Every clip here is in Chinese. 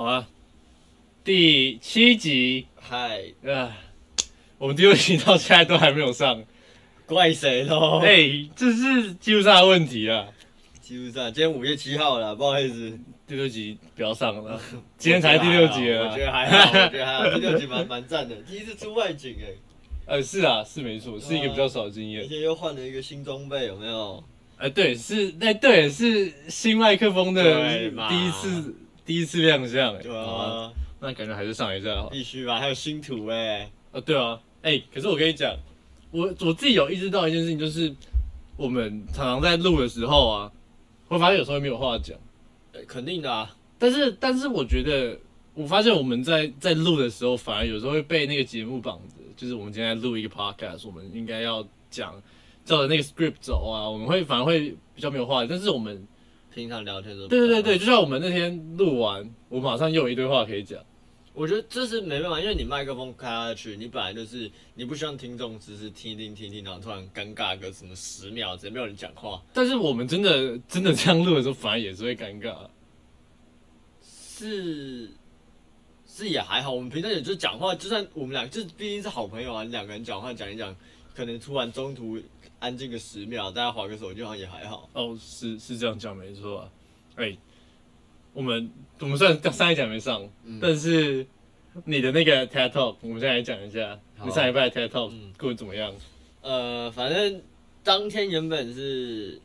好啊，第七集，嗨，啊，我们第六集到现在都还没有上，怪谁喽？哎、这是技术上的问题啊。技术上今天五月七号了，不好意思，第六集不要上了，今天才第六集我啊觉。得还好，我觉得还好，第六集蛮蛮赞的，第一次出外景哎，呃，是啊，是没错，是一个比较少的经验。而且又换了一个新装备，有没有？哎、对，是，哎、对，是新麦克风的第一次，第一次亮相、哎，对啊，啊，那感觉还是上一下好。必须吧，还有新图哎，啊，对啊，哎、可是我跟你讲，我我自己有意识到一件事情，就是我们常常在录的时候啊，会发现有时候没有话讲。呃肯定的啊，但是，但是我觉得，我发现我们在在录的时候，反而有时候会被那个节目绑着。就是我们今天在录一个 podcast，我们应该要讲照着那个 script 走啊，我们会反而会比较没有话。但是我们，平常聊天的时候，对对对对，就像我们那天录完，我马上又有一堆话可以讲。我觉得这是没办法，因为你麦克风开下去，你本来就是你不希望听众只是听一听听一听，然后突然尴尬个什么十秒，直接没有人讲话，但是我们真的真的这样录的时候，反而也是会尴尬。是是也还好。我们平常也就讲话，就算我们俩就毕竟是好朋友啊，你两个人讲话讲一讲，可能突然中途安静个十秒，大家划个手机，好像也还好。哦，是是这样讲没错啊。哎、我们我们虽然上一讲没上，嗯但是你的那个 TED Talk，我们现在来讲一下，好你上一拜的 TED Talk 嗯过得怎么样？呃，反正当天原本是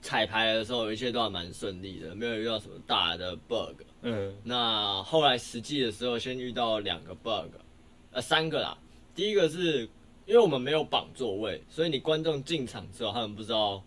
彩排的时候，一切都还蛮顺利的，没有遇到什么大的 bug。嗯那后来实际的时候，先遇到两个 bug，呃，三个啦。第一个是因为我们没有绑座位，所以你观众进场之后，他们不知道。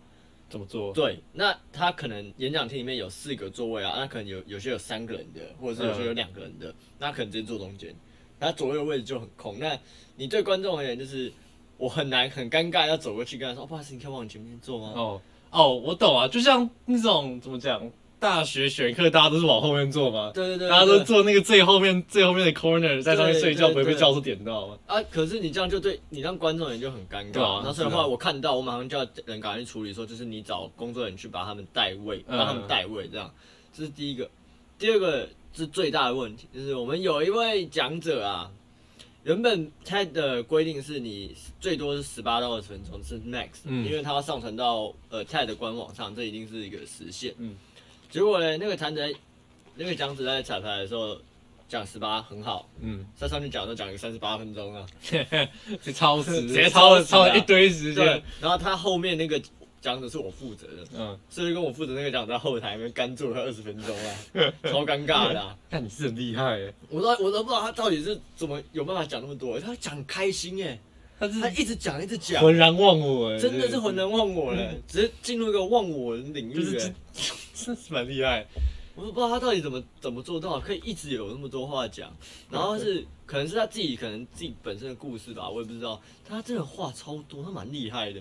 怎么做？对，那他可能演讲厅里面有四个座位啊，那可能有有些有三个人的，或者是有些有两个人的，那可能直接坐中间，那左右位置就很空。那你对观众而言，就是我很难很尴尬要走过去跟他说，哦，不好意思，你可以往你前面坐吗？哦哦，我懂啊，就像那种怎么讲，大学选课大家都是往后面坐吗，对对对，大家都坐那个最后面最后面的 corner，在上面睡觉，不会被教授点到吗。啊，可是你这样就对你让观众也就很尴尬。那啊然后所以是啊后来我看到，我马上叫人赶快去处理，说就是你找工作人员去把他们代位，嗯帮他们代位，这样这是第一个。第二个是最大的问题，就是我们有一位讲者啊，原本 TED 的规定是你最多是十八到二十分钟是 max，、嗯因为它要上传到呃 TED 的官网上，这一定是一个时限。嗯，结果呢，那个谈者那个讲子在彩排的时候讲十八很好，嗯，在上面讲都讲了三十八分钟啊。是 超时，直接超超时啊。超了一堆时间。，然后他后面那个讲子是我负责的，嗯，所以跟我负责那个讲者在后台那边干坐了二十分钟啊，超尴尬的啊、但你是很厉害耶，我都我都不知道他到底是怎么有办法讲那么多，他讲开心哎，他是他一直讲一直讲，浑然忘我耶，真的是浑然忘我了，直接进入一个忘我的领域就是哎，真 是蛮厉害。我都不知道他到底怎么怎么做到，可以一直有那么多话讲，然后是可能是他自己可能自己本身的故事吧，我也不知道，他真的话超多，他蛮厉害的。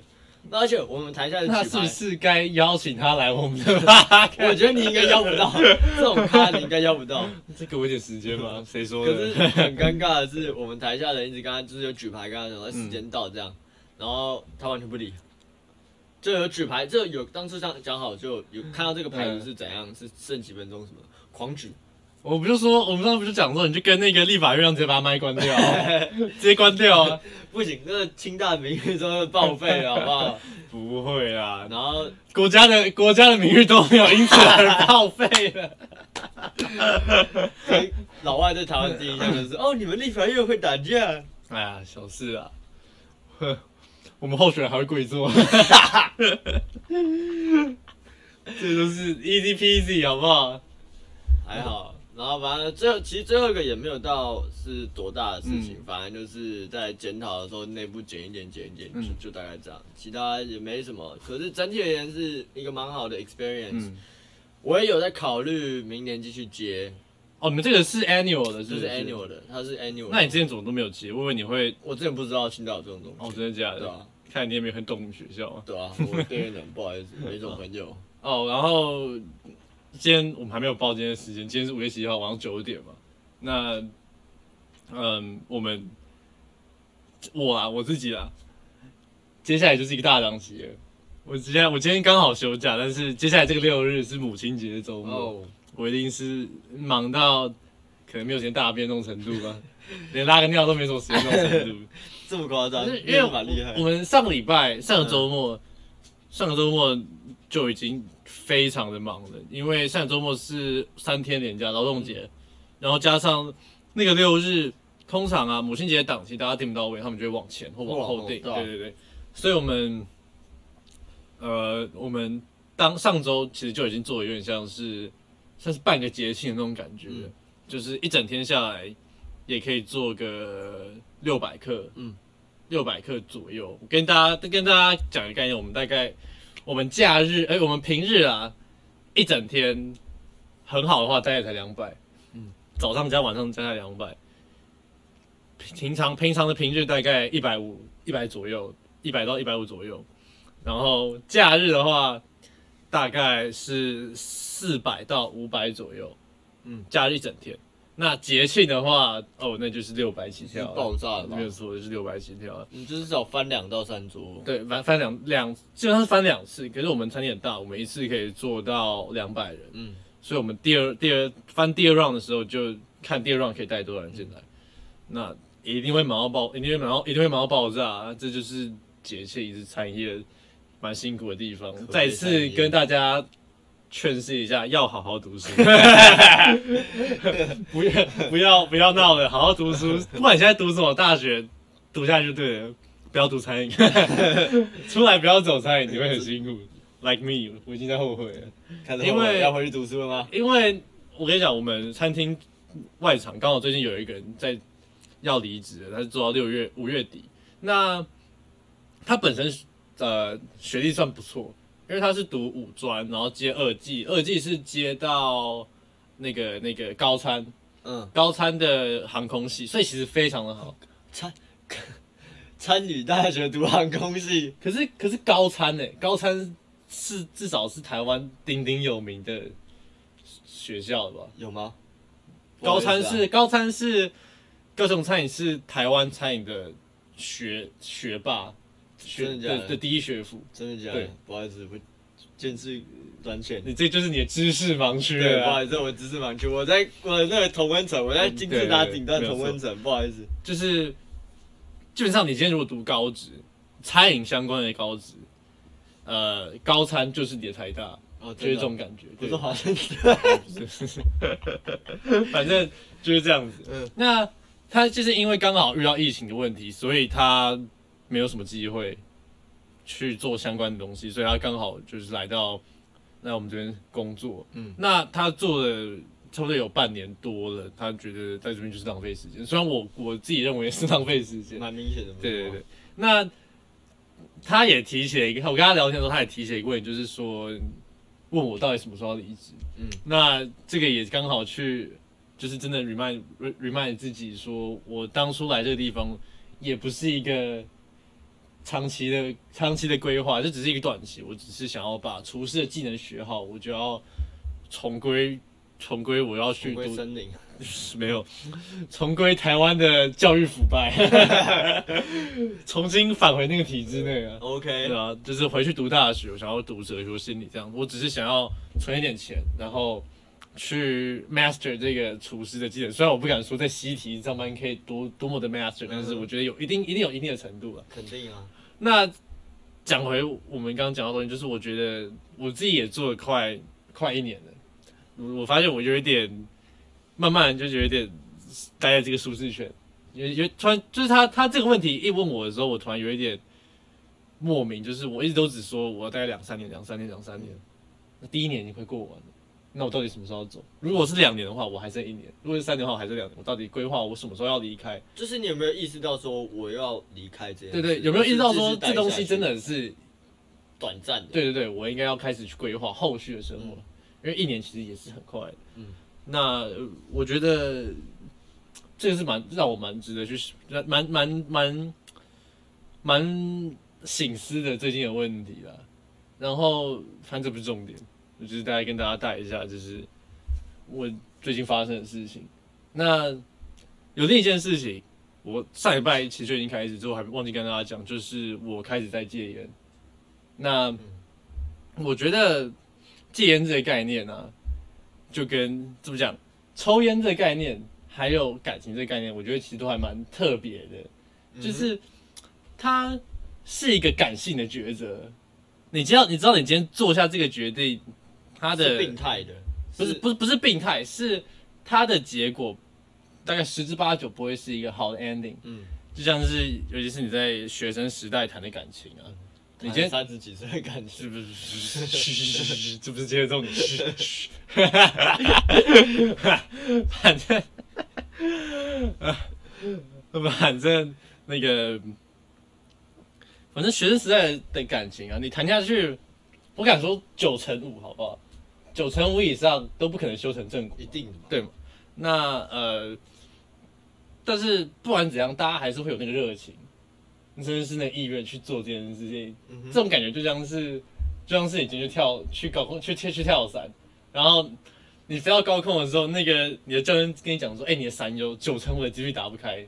那而且我们台下那是不是该邀请他来我们的 吧？我觉得你应该邀不到这种咖，你应该邀不到。再给我一点时间嘛？谁说的可？是很尴尬的是，我们台下人一直跟他就是有举牌跟他讲，时间到这样，然后他完全不理。就有举牌，就有当初讲讲好，就有看到这个牌子是怎样，是剩几分钟什么狂举，我不就说，我们上次不就讲说，你就跟那个立法院让直接把麦关掉啊，直接关掉啊？不行，这个清大名誉都要报废了，好不好？不会啦，然后国家的国家的名誉都没有因此而报废了。老外对台湾第一印象就是，哦，你们立法院会打架，哎呀，小事啊。呵，我们候选人还会跪坐，这就是 easy peasy，好不好？还好。然后反正最后其实最后一个也没有到是多大的事情，嗯反正就是在检讨的时候内部剪一剪剪一剪，嗯就就大概这样，其他也没什么。可是整体而言是一个蛮好的 experience，、嗯，我也有在考虑明年继续接，哦，你们这个是 annual 的，是不就是 annual 的，它是 annual 的。那你之前怎么都没有接？我以为你会，我之前不知道青岛有这种东西，哦，真的假的？对啊，看你也没有很懂学校啊。对啊，我边缘人不好意思，没这种朋友。哦，然后今天我们还没有报今天的时间，今天是五月十一号晚上九点嘛。那，嗯，我们我啊，我自己啊，接下来就是一个大档期了。我今天我今天刚好休假，但是接下来这个六日是母亲节的周末。哦，我一定是忙到可能没有时间大便那种程度吧，连拉个尿都没什么时间那种程度。这么夸张，因为那蛮厉害我。们上个礼拜、上个周末、上个周末就已经非常的忙的，因为上个周末是三天连假劳动节，然后加上那个六日，通常啊母亲节档期大家订不到位，他们就会往前或往后订。对啊对对对，所以我们呃我们当上周其实就已经做的有点像是像是半个节庆的那种感觉，嗯就是一整天下来也可以做个六百克，嗯嗯，六百克左右。我跟大家跟大家讲一个概念，我们大概我们假日，哎、我们平日啊，一整天很好的话，大概才两百，嗯嗯，早上加晚上加起来两百。平常平常的平日大概一百五一百左右，一百到一百五左右，然后假日的话大概是四百到五百左右，嗯嗯，假日一整天。那节庆的话，哦，那就是六百起跳爆炸了没有错，就是六百起跳了。你就是少翻两到三桌。对，翻翻两两，基本上是翻两次。可是我们餐厅很大，我们一次可以做到两百人，嗯，所以我们第二第二翻第二 round 的时候，就看第二 round 可以带多少人进来。那一定会忙到爆，一定会忙到一定会忙到爆炸，这就是节气是产业蛮辛苦的地方。悲再次跟大家劝示一下，要好好读书，不要不要不要闹了，好好读书。不管你现在读什么大学，读下去就对了，不要读餐饮，出来不要走餐饮，你会很辛苦。Like me，我已经在后悔了。因为要回去读书了吗？因为我跟你讲，我们餐厅外场刚好最近有一个人在要离职了，他是做到六月五月底。那他本身呃学历算不错，因为他是读五专，然后接二技，二技是接到那个那个高参嗯，高参的航空系，所以其实非常的好。参 参与大学读航空系，可是可是高参呢、高参是至少是台湾鼎鼎有名的学校吧？有吗？高餐不好意思啊是高参是高雄餐饮是台湾餐饮的学学霸，学真的假的第一学府。真的假的？不好意思，我见识短浅。你这就是你的知识盲区不好意思，我知识盲区，我在我在那个同温层，我在金字塔顶端同温层，不好意思。就是基本上你今天如果读高职，餐饮相关的高职，呃，高餐就是你的台大，哦，就是这种感觉。对不是华盛 反正就是这样子。嗯那他就是因为刚好遇到疫情的问题，所以他没有什么机会去做相关的东西，所以他刚好就是来到来我们这边工作。嗯嗯，那他做了差不多有半年多了，他觉得在这边就是浪费时间。虽然我我自己认为是浪费时间，蛮明显的。对对对，，那他也提起了一个，我跟他聊天的时候，他也提起了一个问题，就是说问我到底什么时候要离职。嗯那这个也刚好去，就是真的 remind remind 自己说，我当初来这个地方也不是一个长期的长期的规划，这只是一个短期。我只是想要把厨师的技能学好，我就要重归重归我要去读森林，没有，重归台湾的教育腐败，重新返回那个体制内啊。OK，对啊，就是回去读大学，我想要读哲学心理这样，我只是想要存一点钱，然后去 master 这个厨师的技能。虽然我不敢说在西提上班可以多多么的 master，但是我觉得有一定一定有一定的程度了。肯定啊。那讲回我们刚刚讲到的东西，就是我觉得我自己也做了快快一年了，我我发现我有一点慢慢就有一点待在这个舒适圈，有有突然就是他他这个问题一问我的时候，我突然有一点莫名，就是我一直都只说我要待两三年，两三年，两三年，那第一年已经快过完了。那我到底什么时候要走？如果是两年的话，我还剩一年；如果是三年的话，我还剩两年。我到底规划我什么时候要离开？就是你有没有意识到说我要离开这件事？对对，有没有意识到说这东西真的是短暂的？对对对，我应该要开始去规划后续的生活，嗯因为一年其实也是很快的。嗯那呃我觉得这个是蛮让我蛮值得去蛮蛮蛮蛮醒思的最近的问题啦。然后反正这不是重点，我就是大概跟大家带一下，就是我最近发生的事情。那有另一件事情，我上礼拜其实就已经开始，之后还忘记跟大家讲，就是我开始在戒烟。那我觉得戒烟这个概念啊，就跟怎么讲，抽烟这个概念，还有感情这个概念，我觉得其实都还蛮特别的，嗯就是它是一个感性的抉择。你知道，你知道你今天做下这个决定，它的是病态的，不是不是不是病态，是他的结果大概十之八九不会是一个好的 ending。嗯，就像是尤其是你在学生时代谈的感情啊，你今天三十几岁的感情是，不是？这不是接着重点。反正，反正那个，反正学生时代的感情啊，你谈下去，我敢说九成五，好不好？九成五以上都不可能修成正果。一定的嘛。对嘛？那呃，但是不管怎样，大家还是会有那个热情，甚至是那个意愿去做这件事情。嗯哼这种感觉就像是，就像是你今天去跳去高空去去去跳伞，然后你飞到高空的时候，那个你的教练跟你讲说，哎、你的伞有九成五的几率打不开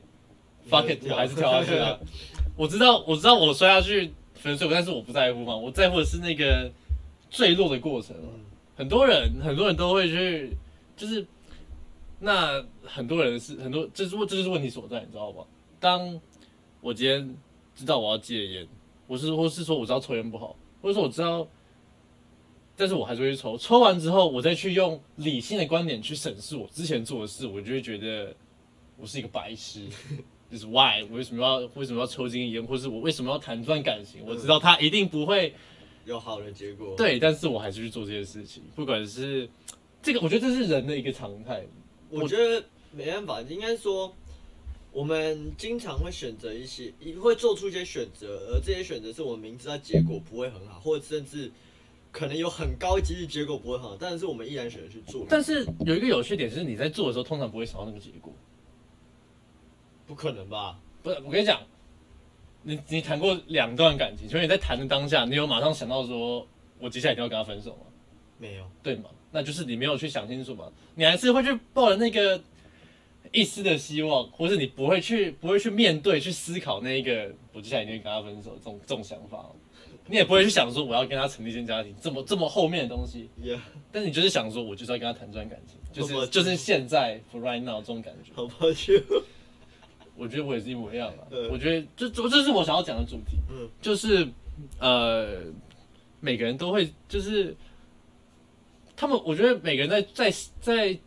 ，fuck it，我还是跳下去了。我知道，我知道我摔下去粉碎，但是我不在乎嘛，我在乎的是那个坠落的过程嘛。嗯很多人很多人都会去，就是那很多人是很多，这是这就是问题所在，你知道吗？当我今天知道我要戒烟，我是或是说我知道抽烟不好，或者说我知道，但是我还是会去抽。抽完之后，我再去用理性的观点去审视我之前做的事，我就会觉得我是一个白痴。就是 why 我为什么要为什么要抽这根烟，或是我为什么要谈这段感情？我知道他一定不会有好的结果。，对，但是我还是去做这件事情，不管是这个，我觉得这是人的一个常态。我觉得没办法，应该说我们经常会选择一些，会做出一些选择，而这些选择是我们明知道结果不会很好，或者甚至可能有很高几率结果不会很好，但是我们依然选择去做。但是有一个有趣点是，你在做的时候通常不会想到那个结果。不可能吧？不是，我跟你讲，你你谈过两段感情，所以你在谈的当下，你有马上想到说，我接下来一定要跟他分手吗？没有，对吗？那就是你没有去想清楚嘛，你还是会去抱着那个一丝的希望，或是你不会去不会去面对去思考那一个我接下来一定会跟他分手这种这种想法，你也不会去想说我要跟他成立一间家庭，这么这么后面的东西。也、但是你就是想说，我就是要跟他谈这段感情，就我是就是现在 for right now 这种感觉。我觉得我也是一模一样的。嗯我觉得这这这是我想要讲的主题，嗯就是呃，每个人都会就是他们，我觉得每个人在在在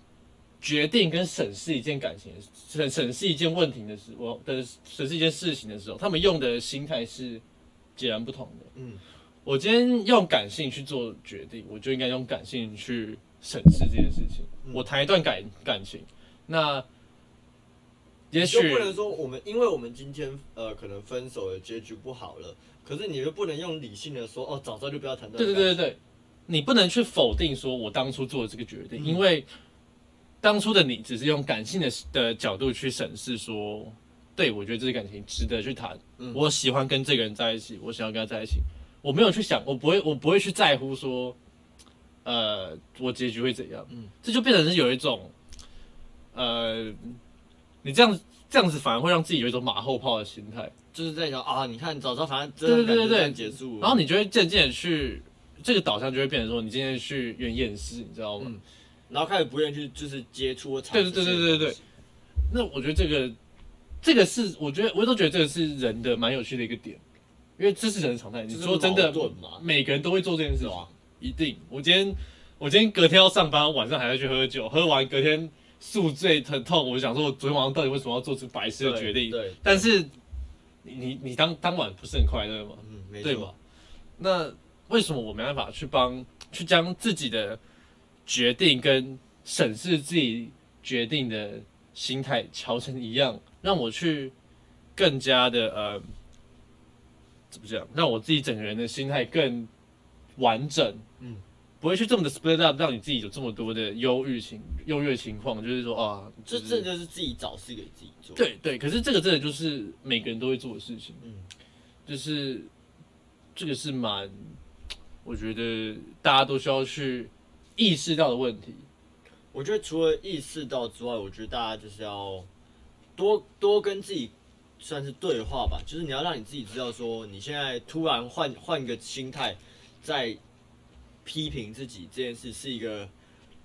决定跟审视一件感情、审审视一件问题的时候的审视一件事情的时候，他们用的心态是截然不同的。嗯，我今天用感性去做决定，我就应该用感性去审视这件事情。嗯我谈一段感感情，那也许就不能说我们，因为我们今天呃可能分手的结局不好了，可是你又不能用理性的说哦，早知道就不要谈这对对对对对，你不能去否定说我当初做的这个决定，嗯。因为当初的你只是用感性的的角度去审视说，对我觉得这个感情值得去谈，嗯我喜欢跟这个人在一起，我想要跟他在一起，我没有去想，我不会我不会去在乎说，呃，我结局会怎样，嗯。这就变成是有一种，呃，你这样这样子反而会让自己有一种马后炮的心态。就是在想啊，你看早知道反正这对对对对段感情就这样结束了，然后你就会渐渐的去，这个导向就会变成说，你今天去有点厌世，你知道吗？嗯然后开始不愿意去就是接触或尝试对对对对对对东西那我觉得这个，这个是我觉得我都觉得这个是人的蛮有趣的一个点，因为这是人的常态。你说真的矛，盾嘛，每个人都会做这件事情一定。我今天我今天隔天要上班，晚上还要去喝酒，喝完隔天宿醉疼痛，我就想说，我昨天晚上到底为什么要做出白痴的决定？对，但是你你你当当晚不是很快乐吗？嗯，没对吧，？那为什么我没办法去帮去将自己的决定跟审视自己决定的心态调成一样，让我去更加的呃，怎么讲，让我自己整个人的心态更完整，嗯，不会去这么的 split up，让你自己有这么多的忧郁情忧郁情况，就是说啊，这就是这就是自己找事给自己做，，对对，可是这个真的就是每个人都会做的事情，嗯，就是这个是蛮，我觉得大家都需要去意识到的问题。我觉得除了意识到之外，我觉得大家就是要多多跟自己算是对话吧，就是你要让你自己知道说，你现在突然换换个心态，在批评自己这件事是一个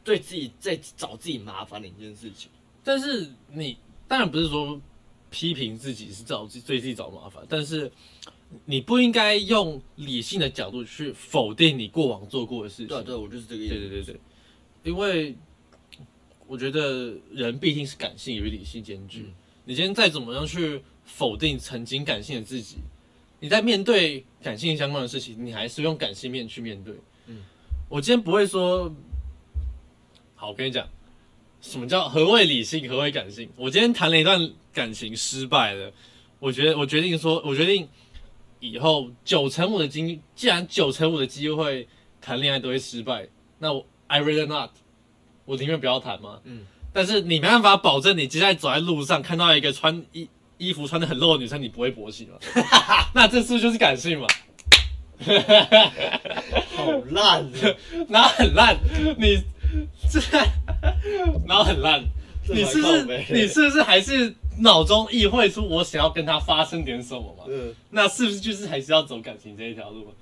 对自己在找自己麻烦的一件事情。但是你当然不是说批评自己是找自己对自己找麻烦，但是你不应该用理性的角度去否定你过往做过的事情。对啊对啊，我就是这个意思。对对对对，因为我觉得人毕竟是感性与理性兼具。嗯你今天再怎么样去否定曾经感性的自己，你在面对感性相关的事情，你还是用感性面去面对。嗯，我今天不会说，好，我跟你讲，什么叫何谓理性，何谓感性？我今天谈了一段感情失败了，我觉得我决定说，我决定以后九成五的经，既然九成五的机会谈恋爱都会失败，那我 I rather not，我宁愿不要谈嘛。嗯，但是你没办法保证你接下来走在路上看到一个穿衣衣服穿的很露的女生，你不会勃起吗？那这是不是就是感性嘛？好烂啊！然后很烂，你这，然后很烂，你是不是靠北你是不是还是脑中意会出我想要跟他发生点什么嘛？嗯，那是不是就是还是要走感情这一条路？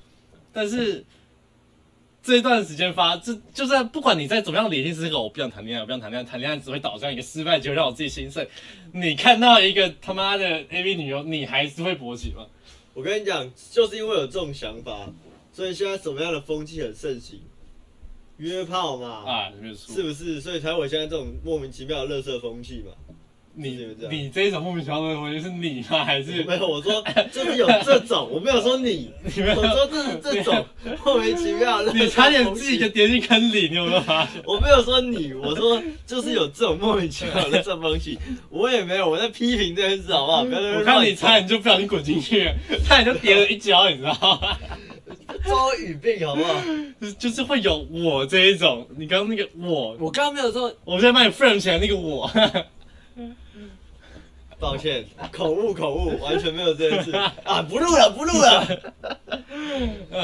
但是这一段时间发，这就算不管你再怎么样理性思考，我不想谈恋爱，我不想谈恋爱，谈恋爱只会导向一个失败，结果让我自己心碎。你看到一个他妈的 AV 女优，你还是会勃起吗？我跟你讲，就是因为有这种想法，所以现在什么样的风气很盛行？约炮嘛，啊，没有错，是不是？所以才会有现在这种莫名其妙的垃圾风气嘛。你你这一种莫名其妙的东西是你吗？还是没有，我说 就是有这种，我没有说你，没有我说这是这种莫名其妙。你差点自己给跌进坑里，你有没有发现？我没有说你，我说就是有这种莫名其妙的这东西，我也没有，我在批评这件事，好不好？我看你乱差点就不小心滚进去了，差点就跌了一跤，你知道吗？遭语病，好不好？就是就是会有我这一种，你刚刚那个我，我刚刚没有说，我现在把你 frame 起来那个我，抱歉，口误口误，完全没有这件事 啊！不录了，不录了。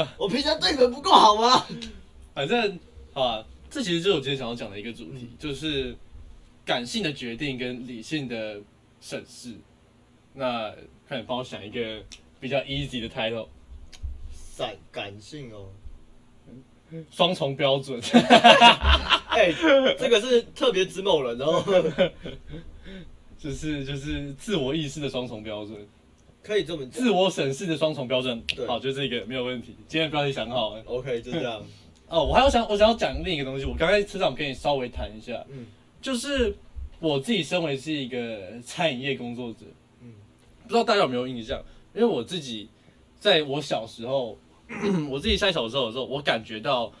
我平常对你们不够好吗？反正好啊，这其实就是我今天想要讲的一个主题，就是感性的决定跟理性的审视。那快点帮我想一个比较 easy 的 title，感感性哦，双重标准。哎、这个是特别指某人哦，就是就是自我意识的双重标准，可以这么讲自。我审视的双重标准。对好，就这个没有问题。今天的标题想好了。OK，就这样。哦，我还要想，我想要讲另一个东西。我刚才车长跟你稍微谈一下，嗯就是我自己身为是一个餐饮业工作者，嗯不知道大家有没有印象？因为我自己在我小时候，我自己在小时候的时候，我感觉到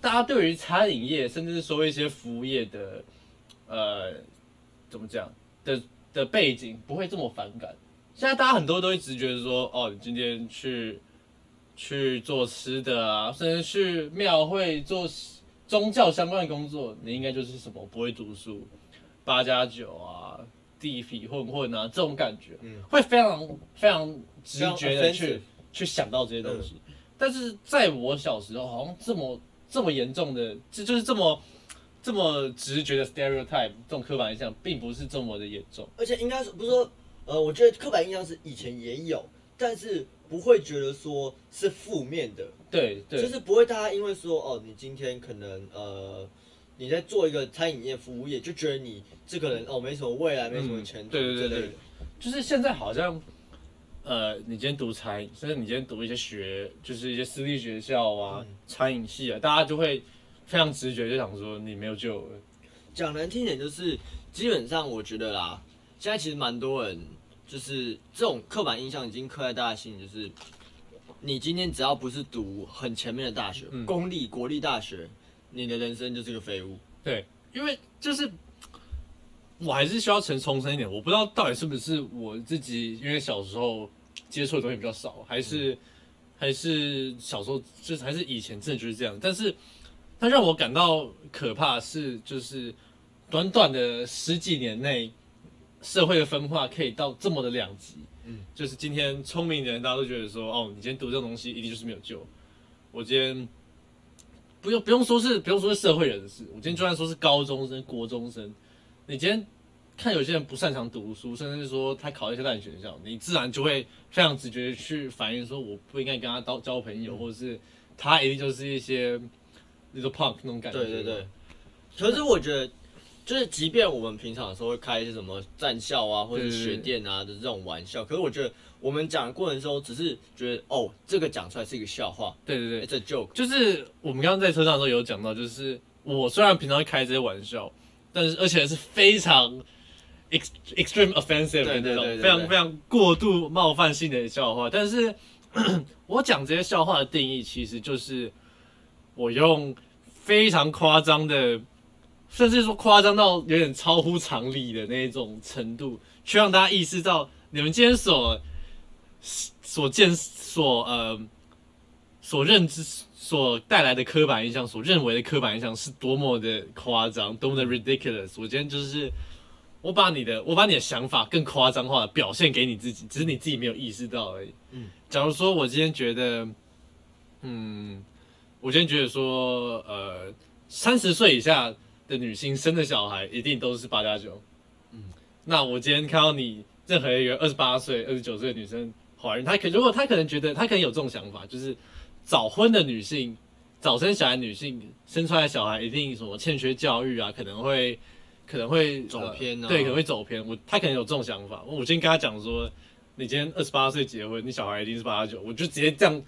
大家对于餐饮业，甚至是说一些服务业的，呃，怎么讲的的背景，不会这么反感。现在大家很多都一直觉得说，哦，你今天去去做吃的啊，甚至去庙会做宗教相关的工作，你应该就是什么不会读书，八加九啊，地痞混混啊，这种感觉，嗯会非常非常直觉的去去想到这些东西。但是在我小时候，好像这么这么严重的，这就是这么这么直觉的 stereotype，这种刻板印象，并不是这么的严重。而且应该是不是说，呃，我觉得刻板印象是以前也有，但是不会觉得说是负面的，对对，就是不会大家因为说哦，你今天可能呃你在做一个餐饮业、服务业，就觉得你这个人哦没什么未来，没什么前途对对对。就是现在好像，呃，你今天读餐饮，甚至你今天读一些学，就是一些私立学校啊、嗯餐饮系啊，大家就会非常直觉就想说你没有救了。讲难听点，就是基本上我觉得啦，现在其实蛮多人就是这种刻板印象已经刻在大家心里，就是你今天只要不是读很前面的大学，嗯公立、国立大学，你的人生就是个废物。对，因为就是我还是需要承重申一点，我不知道到底是不是我自己，因为小时候接触的东西比较少，还是、还是小时候就是还是以前真的就是这样。但是它让我感到可怕的是，就是短短的十几年内，社会的分化可以到这么的两极。嗯，就是今天聪明的人，大家都觉得说，哦，你今天读这种东西一定就是没有救。我今天不用不用说是不用说是社会人士，我今天就算说是高中生、国中生，你今天看有些人不擅长读书，甚至是说他考一些烂学校，你自然就会非常直觉地去反映说，我不应该跟他交交朋友，或者是他一定就是一些 little punk 那种感觉。对对对，可是我觉得，就是即便我们平常的时候会开一些什么战校啊，或者学店啊的这种玩笑，可是我觉得我们讲的过程中，只是觉得哦，这个讲出来是一个笑话。对对对，，it's a joke。就是我们刚刚在车上的时候有讲到，就是我虽然平常会开这些玩笑，但是而且是非常 ex extreme offensive 的那种非常非常过度冒犯性的笑话，但是 我讲这些笑话的定义，其实就是我用非常夸张的，甚至说夸张到有点超乎常理的那种程度，去让大家意识到你们今天所所见所呃所认知所带来的刻板印象，所认为的刻板印象是多么的夸张，多么的 ridiculous。我今天就是我把你的我把你的想法更夸张化的表现给你自己，只是你自己没有意识到而已。嗯，假如说我今天觉得，嗯，我今天觉得说，呃，三十岁以下的女性生的小孩一定都是八加九。嗯，那我今天看到你任何一个二十八岁、二十九岁的女生怀孕，她可如果她可能觉得她可能有这种想法，就是早婚的女性、早生小孩女性生出来的小孩一定什么欠缺教育啊，可能会可能会走偏啊呃对，可能会走偏。我她可能有这种想法，我今天跟她讲说，你今天二十八岁结婚，你小孩一定是八加九，我就直接这样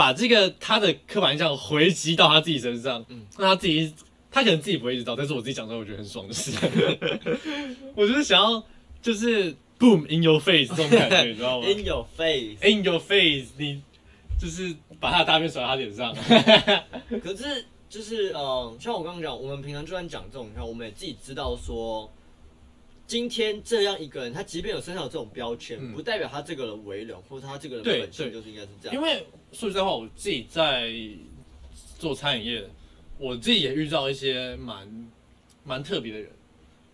把这个他的刻板印象回击到他自己身上，嗯那他自己。他可能自己不会知道，但是我自己讲出来，我觉得很爽的事。我就是想要，就是 boom in your face 这种感觉，你知道吗 In your face。？In your face，你就是把他的大便甩到他脸上。可是就是嗯，像我刚刚讲，我们平常就算讲这种，你看我们也自己知道说，今天这样一个人，他即便有身上有这种标签，嗯。不代表他这个人为人，或者他这个人对本性对。就是应该是这样。因为说实在话，我自己在做餐饮业，我自己也遇到一些蛮蛮特别的人，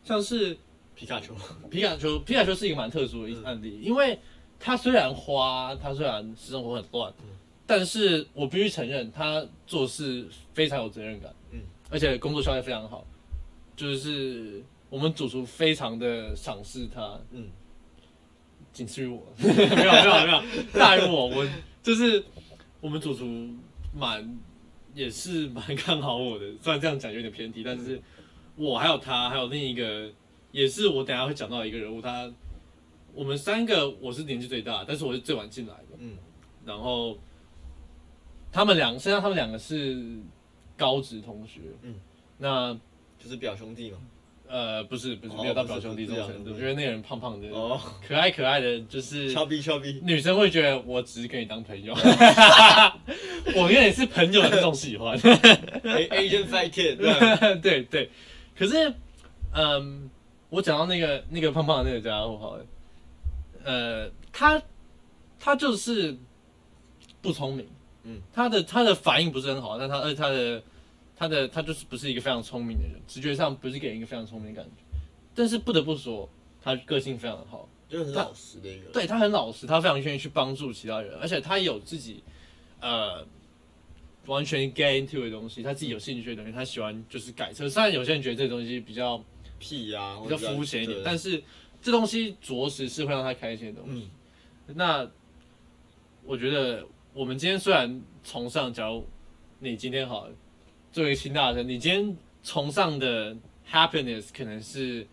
像是皮卡丘，皮卡丘，皮卡丘是一个蛮特殊的一案例，因为他虽然花，他虽然生活很乱，但是我必须承认他做事非常有责任感，嗯。而且工作效率非常好，就是我们主厨非常的赏识他，嗯，仅次于我，没有没有没有，大于我，我就是我们主厨蛮也是蛮看好我的，虽然这样讲有点偏题，但是我还有他，还有另一个也是我等下会讲到一个人物，他我们三个我是年纪最大，但是我是最晚进来的，嗯，然后他们两，身上他们两个是高职同学，嗯，那就是表兄弟嘛。呃不是不是哦没有到表兄弟这种程度，不是因为那个人胖胖的，哦，可爱可爱的，就是俏逼俏逼。女生会觉得我只是跟你当朋友，我跟你是朋友的这种喜欢，A Asian Fat Kid，这 样对对。可是，嗯，我讲到那个那个胖胖的那个家伙好了，呃，他他就是不聪明，嗯，他的他的反应不是很好，但他而且他的他的他就是不是一个非常聪明的人，直觉上不是给人一个非常聪明的感觉。但是不得不说，他个性非常的好，就很老实的一个人。对他很老实，他非常愿意去帮助其他人，而且他有自己呃完全 get into 的东西，他自己有兴趣的东西，他喜欢就是改车。虽然有些人觉得这个东西比较屁呀，比较肤浅一点，但是是这东西着实是会让他开心的东西。嗯那我觉得我们今天虽然崇尚，假如你今天好了，作为新大生，你今天崇尚的 happiness 可能是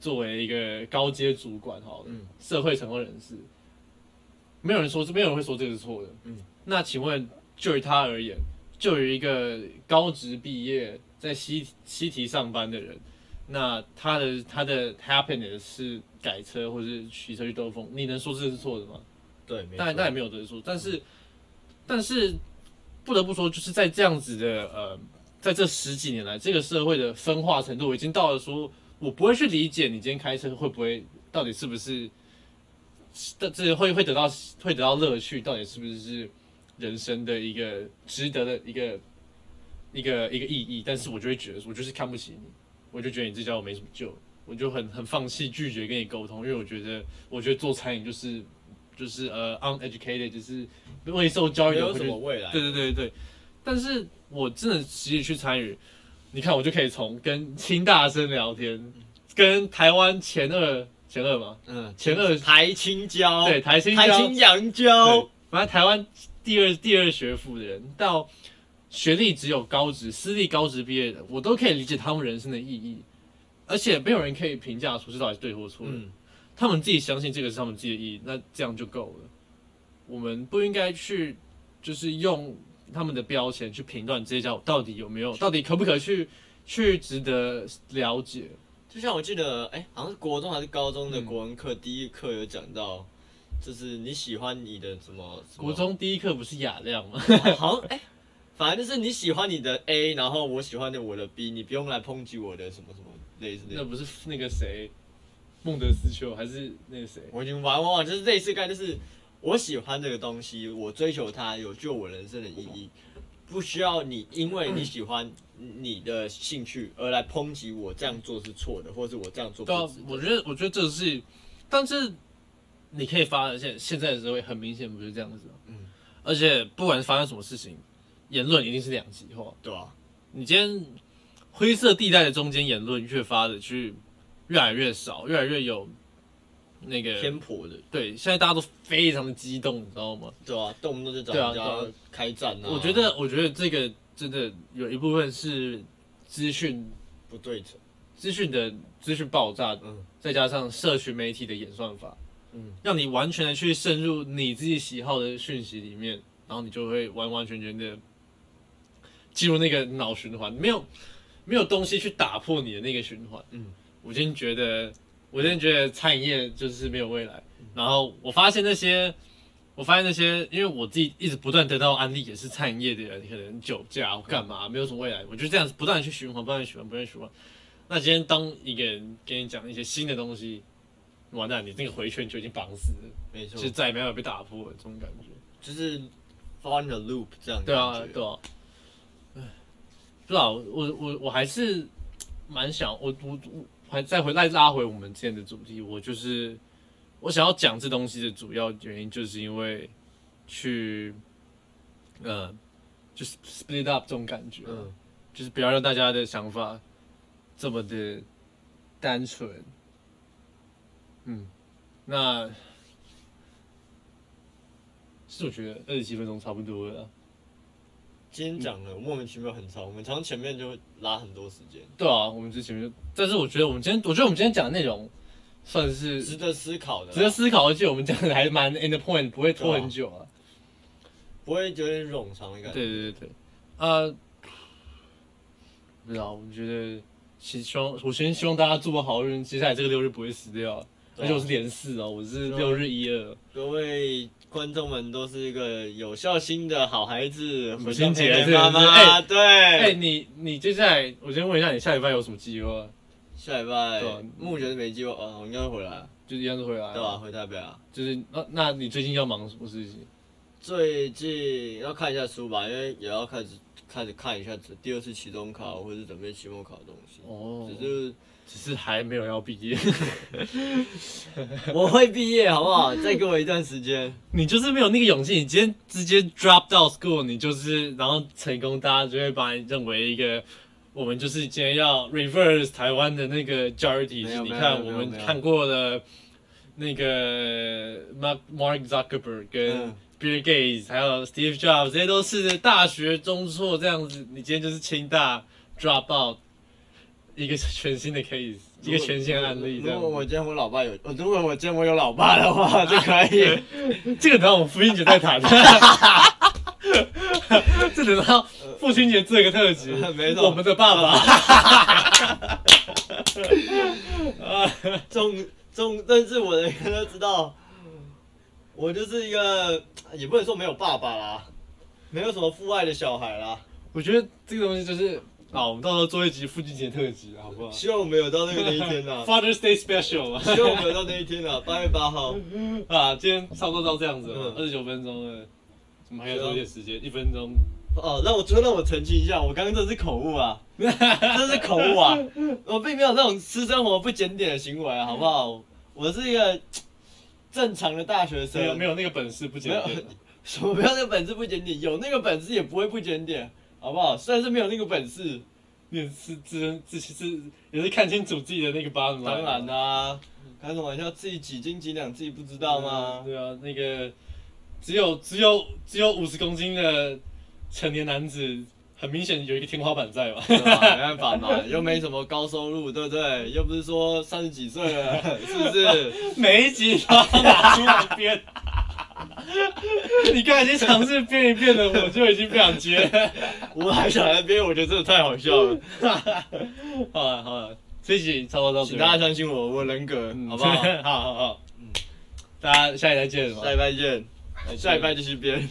作为一个高阶主管好了，嗯社会成功人士，没有人说，没有人会说这个是错的。嗯，那请问，就于他而言，就于一个高职毕业在西西提上班的人，那他的他的 happiness 是改车或是骑车去兜风，你能说这是错的吗？对，没错当然，当然没有得说，但是，但是不得不说，就是在这样子的呃，在这十几年来，这个社会的分化程度已经到了说，我不会去理解你今天开车会不会，到底是不是，这这会会得到会得到乐趣，到底是不是人生的一个值得的一个一个一个意义？但是我就会觉得，我就是看不起你，我就觉得你这家伙没什么救，我就很很放弃拒绝跟你沟通，因为我觉得，我觉得做餐饮就是。就是呃，uneducated，就是未受教育没有的会去什么未来。对对对对，但是我真的实际去参与，你看我就可以从跟清大生聊天，跟台湾前二前二嘛，嗯，前二台青椒，对台青台交青洋对椒，，反正台湾第二第二学府的人，到学历只有高职、私立高职毕业的，我都可以理解他们人生的意义，而且没有人可以评价出这到底是对或错的。嗯，他们自己相信这个是他们自己的意义，那这样就够了。我们不应该去就是用他们的标签去评断这些家伙到底有没有，到底可不可去去值得了解。就像我记得，哎、好像是国中还是高中的嗯国文课，第一课有讲到，就是你喜欢你的什么国中第一课不是雅量吗？好像哎、反正就是你喜欢你的 A，然后我喜欢的我的 B，你不用来抨击我的什么什么类似的。那不是那个谁，孟德斯鸠还是那个谁？我已经玩忘了，就是类似概念，就是我喜欢这个东西，我追求它，有救我人生的意义，不需要你因为你喜欢你的兴趣而来抨击我这样做是错的，或是我这样做不对啊值，得。我觉得我觉得这是，但是你可以发现现在的社会很明显不是这样子、嗯嗯，而且不管是发生什么事情，言论一定是两极化。对啊，你今天灰色地带的中间言论越发的去越来越少，越来越有那个偏颇的，对，现在大家都非常的激动，你知道吗？对啊，动不动就找人家开战啊。我觉得，我觉得这个真的有一部分是资讯不对称，资讯的资讯爆炸，嗯再加上社群媒体的演算法，嗯，让你完全的去渗入你自己喜好的讯息里面，然后你就会完完全全的进入那个脑循环，没有没有东西去打破你的那个循环。嗯，我今天觉得，我今天觉得餐饮业就是没有未来。然后我发现那些，我发现那些，因为我自己一直不断得到安利，也是餐饮业的人，可能酒驾或干嘛，没有什么未来。我就这样子不断去循环，不断的循环，不断循环。那今天当一个人跟你讲一些新的东西，完蛋，你那个回圈就已经绑死了，没错就，再也没有被打破了这种感觉。就是 in the loop 这样的对啊感，觉对啊。唉，不知道，我我我还是蛮想，我我我还再回来拉回我们之前的主题，我就是我想要讲这东西的主要原因，就是因为去呃，就是 split up 这种感觉，嗯，就是不要让大家的想法这么的单纯。嗯，那是我觉得二十七分钟差不多了。今天讲的莫名其妙很长，我们常常前面就会拉很多时间，对啊，我们之前就，但是我觉得我们今天，我觉得我们今天讲的内容算是值得思考的，值得思考，而且我们讲的还蛮 in the point，不会拖很久啊。不会有点冗长的感觉。对对对。对，呃，不知道，我觉得希希望，我先希望大家祝我好运，接下来这个六日不会死掉，而且我是连四哦，我是六日一二，各位观众们都是一个有孝心的好孩子，母亲节妈妈。对，哎，你你接下来，我先问一下，你下礼拜有什么计划？下礼拜目前是没计划，哦，我应该会回来，就是一样是回来，对吧？？回台北啊。就是那那你最近要忙什么事情？最近要看一下书吧，因为也要开始开始看一下第二次期中考或者准备期末考的东西。哦，只是只是还没有要毕业。我会毕业，好不好？再给我一段时间。你就是没有那个勇气，你今天直接 drop out school，你就是然后成功，大家就会把你认为一个我们就是今天要 reverse 台湾的那个教育体系。没有没有你看我们看过了那个 Mark Mark Zuckerberg 跟嗯 Bill Gates 还有 Steve Jobs，这些都是大学中辍这样子。你今天就是清大 drop out，一个全新的 case，一个全新的案例。如果我今天我老爸有，如果我今天我有老爸的话，就可以。这个等到我们父亲节再谈。这等到父亲节这个特辑，没错我们的爸爸。啊总总认识我的人都知道，我就是一个也不能说没有爸爸啦，没有什么父爱的小孩啦。我觉得这个东西就是啊，我们到时候做一集父亲节特辑，好不好希望我们有到那个那一天呐？Father's Day Special 啊希望我们有到那一天呐、八月八号。啊！今天差不多到这样子了，嗯二十九分钟了，我们还有多一点时间，一分钟。哦，让我最后让我澄清一下，我刚刚这是口误啊，这是口误啊，我并没有那种私生活不检点的行为啊，好不好？我是一个正常的大学生，没有没有那个本事不检点 什么没有那个本事不检点，有那个本事也不会不检点，好不好？虽然是没有那个本事，你也是自自是也是看清楚自己的那个 bottom line 当然啦、开什么玩笑，自己几斤几两自己不知道吗？对啊，那个只有只有只有五十公斤的成年男子很明显有一个天花板在嘛。对吧？没办法嘛，又没什么高收入，对不对？又不是说三十几岁了，是不是？每一集都要拿出来编。你刚才已经尝试编一遍了，我就已经不想接了。我还想来编，我觉得真的太好笑了。好了好了，这集差不多到这边，请大家相信我，我人格，嗯好不好？好好好，大家下一再见吧。下礼拜见，下礼拜继续编。